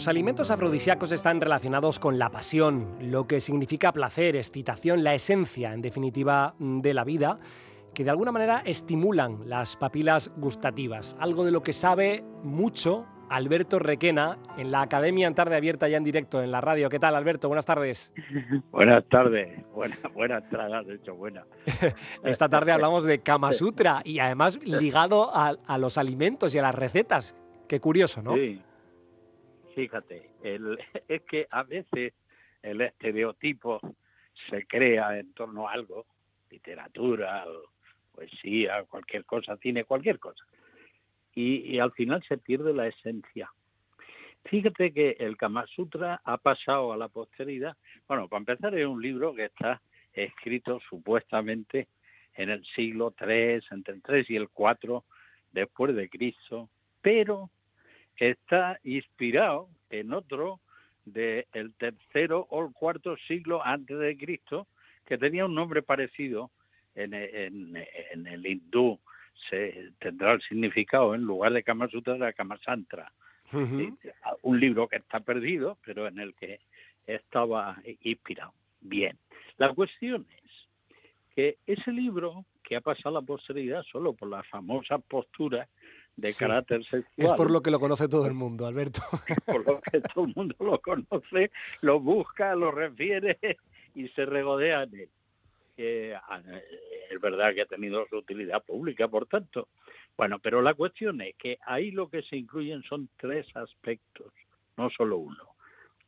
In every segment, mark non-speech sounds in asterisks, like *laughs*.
Los alimentos afrodisíacos están relacionados con la pasión, lo que significa placer, excitación, la esencia, en definitiva, de la vida, que de alguna manera estimulan las papilas gustativas, algo de lo que sabe mucho Alberto Requena en la Academia en Tarde Abierta ya en directo en la radio. ¿Qué tal, Alberto? Buenas tardes. *laughs* Buenas tardes. Buena, buenas tardes, de hecho, buena. *laughs* Esta tarde hablamos de Kama Sutra y además ligado a, a los alimentos y a las recetas. Qué curioso, ¿no? Sí. Fíjate, el, *laughs* es que a veces el estereotipo se crea en torno a algo, literatura, poesía, cualquier cosa, cine, cualquier cosa y, al final se pierde la esencia. Fíjate que el Kama Sutra ha pasado a la posteridad. Bueno, para empezar es un libro que está escrito supuestamente en el siglo III, entre el 3 y el 4 después de Cristo, pero está inspirado en otro del tercero o el cuarto siglo antes de Cristo, que tenía un nombre parecido en, en, en el hindú se tendrá el significado en lugar de Kama Sutra de Kama Santra. Un libro que está perdido, pero en el que estaba inspirado. Bien, la cuestión es que ese libro que ha pasado a la posteridad solo por las famosas posturas de carácter sexual. Es por lo que lo conoce todo el mundo, Alberto. *laughs* por lo que todo el mundo lo conoce, lo busca, lo refiere y se regodea en él. Ah, es verdad que ha tenido su utilidad pública, por tanto. Bueno, pero la cuestión es que ahí lo que se incluyen son tres aspectos, no solo uno,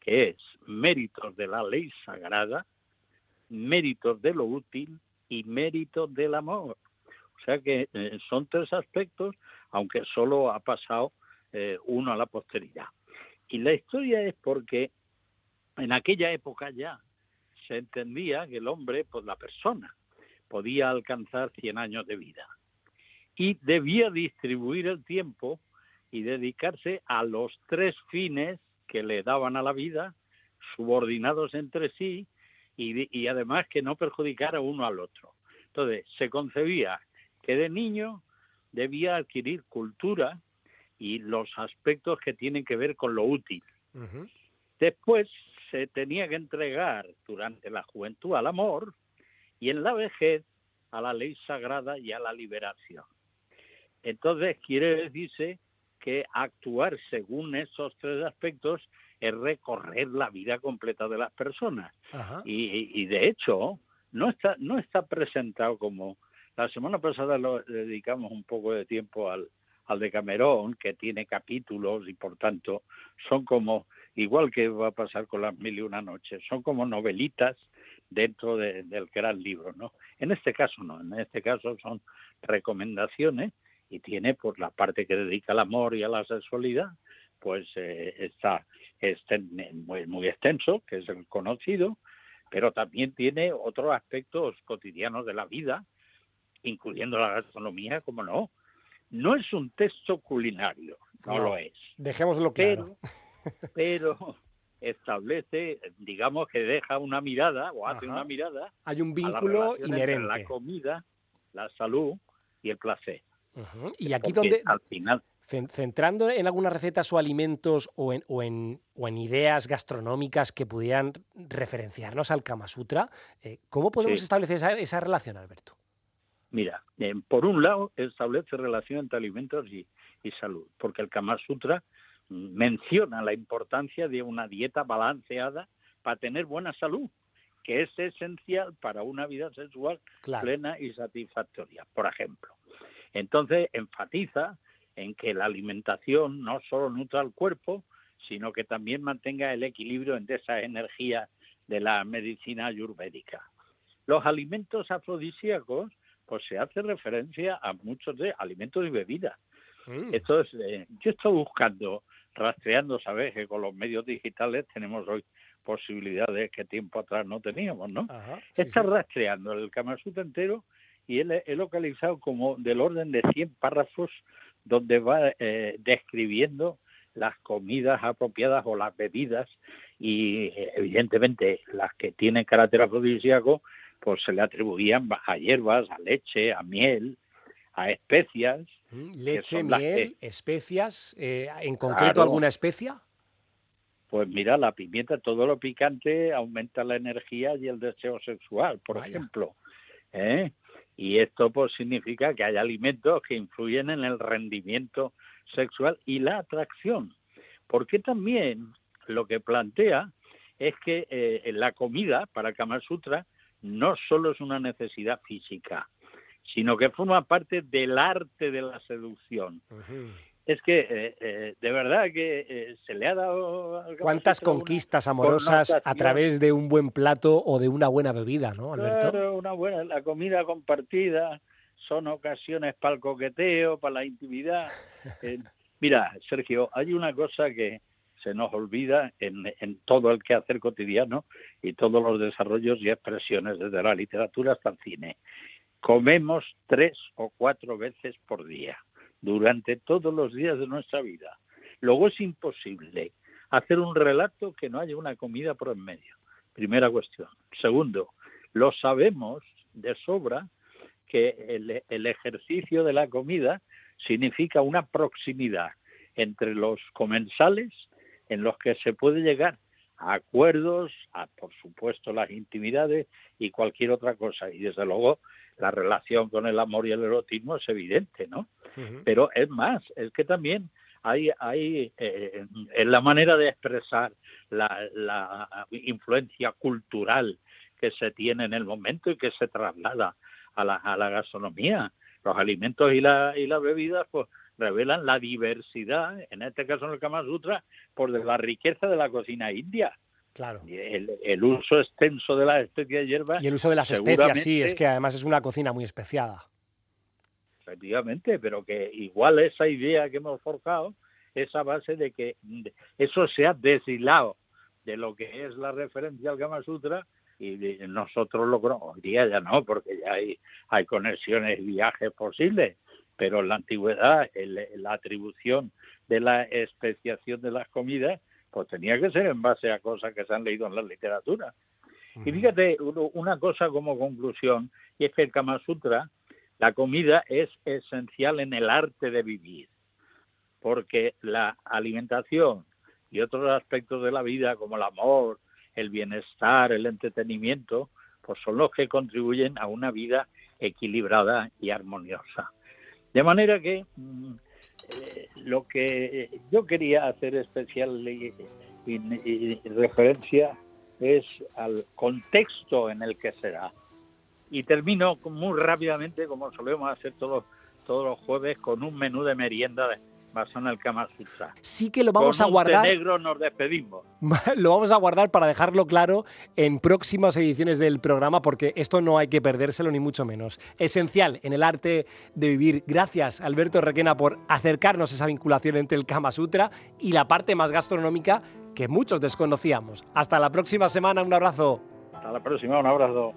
que es méritos de la ley sagrada, méritos de lo útil y méritos del amor. O sea que eh, son tres aspectos, aunque solo ha pasado eh, uno a la posteridad. Y la historia es porque en aquella época ya se entendía que el hombre, pues la persona, podía alcanzar 100 años de vida y debía distribuir el tiempo y dedicarse a los tres fines que le daban a la vida, subordinados entre sí y, y además que no perjudicara uno al otro. Entonces, se concebía que de niño debía adquirir cultura y los aspectos que tienen que ver con lo útil. Después se tenía que entregar durante la juventud al amor y en la vejez a la ley sagrada y a la liberación. Entonces quiere decirse que actuar según esos tres aspectos es recorrer la vida completa de las personas. Y, de hecho, no está, no está presentado como... La semana pasada lo dedicamos un poco de tiempo al, al de Camerón, que tiene capítulos y por tanto son como igual que va a pasar con las mil y una noches, son como novelitas dentro del gran libro, ¿no? En este caso no, en este caso son recomendaciones y tiene pues, la parte que dedica al amor y a la sexualidad, pues eh, está, muy, muy extenso, que es el conocido, pero también tiene otros aspectos cotidianos de la vida, incluyendo la gastronomía, como no. No es un texto culinario, no, lo es. Dejémoslo claro. Pero, pero establece, digamos que deja una mirada o hace una mirada. Hay un vínculo inherente. Entre la comida, la salud y el placer. Y aquí donde al final centrando en algunas recetas o alimentos o en, o en, o en ideas gastronómicas que pudieran referenciarnos al Kama Sutra, eh, ¿cómo podemos establecer esa, relación, Alberto? Mira, eh, por un lado establece relación entre alimentos y, y salud, porque el Kama Sutra menciona la importancia de una dieta balanceada para tener buena salud, que es esencial para una vida sexual plena y satisfactoria, por ejemplo. Entonces, enfatiza en que la alimentación no solo nutra al cuerpo, sino que también mantenga el equilibrio entre esa energía de la medicina ayurvédica. Los alimentos afrodisíacos, pues se hace referencia a muchos de alimentos y bebidas. Mm. Entonces, eh, yo estoy buscando rastreando, sabes que con los medios digitales tenemos hoy posibilidades que tiempo atrás no teníamos, ¿no? Está rastreando el Kama entero y él he localizado como del orden de 100 párrafos donde va eh, describiendo las comidas apropiadas o las bebidas y evidentemente las que tienen carácter afrodisíaco pues se le atribuían a hierbas, a leche, a miel, a especias. Mm, leche, miel, especias, eh, ¿en concreto alguna especia? Pues mira, la pimienta, todo lo picante aumenta la energía y el deseo sexual, por ejemplo. ¿eh? Y esto pues significa que hay alimentos que influyen en el rendimiento sexual y la atracción. Porque también lo que plantea es que eh, la comida para Kama Sutra no solo es una necesidad física, sino que forma parte del arte de la seducción es que eh, eh, de verdad que eh, se le ha dado... ¿Cuántas conquistas amorosas a través de un buen plato o de una buena bebida, no, Alberto? Claro, una buena, la comida compartida, son ocasiones para el coqueteo, para la intimidad. *laughs* mira, Sergio, hay una cosa que se nos olvida en, en todo el quehacer cotidiano y todos los desarrollos y expresiones desde la literatura hasta el cine. Comemos tres o cuatro veces por día durante todos los días de nuestra vida. Luego es imposible hacer un relato que no haya una comida por en medio. Primera cuestión. Segundo, lo sabemos de sobra que el, ejercicio de la comida significa una proximidad entre los comensales en los que se puede llegar a acuerdos, a por supuesto las intimidades y cualquier otra cosa. Y desde luego la relación con el amor y el erotismo es evidente, ¿no? Pero es más, es que también hay, hay eh, en la manera de expresar la, influencia cultural que se tiene en el momento y que se traslada a la, a la gastronomía. Los alimentos y la, y las bebidas pues revelan la diversidad, en este caso en el Kama Sutra, por la riqueza de la cocina india. Claro. El, el, uso extenso de las especias hierbas. Y el uso de las especias, sí, es que además es una cocina muy especiada. Efectivamente, pero que igual esa idea que hemos forjado, esa base de que eso se ha deshilado de lo que es la referencia al Kama Sutra y nosotros lo hoy día ya no, porque ya hay, hay conexiones y viajes posibles, pero en la antigüedad la atribución de la especiación de las comidas pues tenía que ser en base a cosas que se han leído en la literatura. Y fíjate, una cosa como conclusión, y es que el Kama Sutra, la comida es esencial en el arte de vivir, porque la alimentación y otros aspectos de la vida, como el amor, el bienestar, el entretenimiento, pues son los que contribuyen a una vida equilibrada y armoniosa. De manera que mm, eh, lo que yo quería hacer especial referencia es al contexto en el que se da. Y termino muy rápidamente, como solemos hacer todos, todos los jueves, con un menú de merienda basado en el Kama Sutra. Sí que lo vamos a guardar. negro nos despedimos. *laughs* lo vamos a guardar para dejarlo claro en próximas ediciones del programa, porque esto no hay que perdérselo ni mucho menos. Esencial en el arte de vivir. Gracias, Alberto Requena, por acercarnos a esa vinculación entre el Kama Sutra y la parte más gastronómica que muchos desconocíamos. Hasta la próxima semana, un abrazo. Hasta la próxima, un abrazo.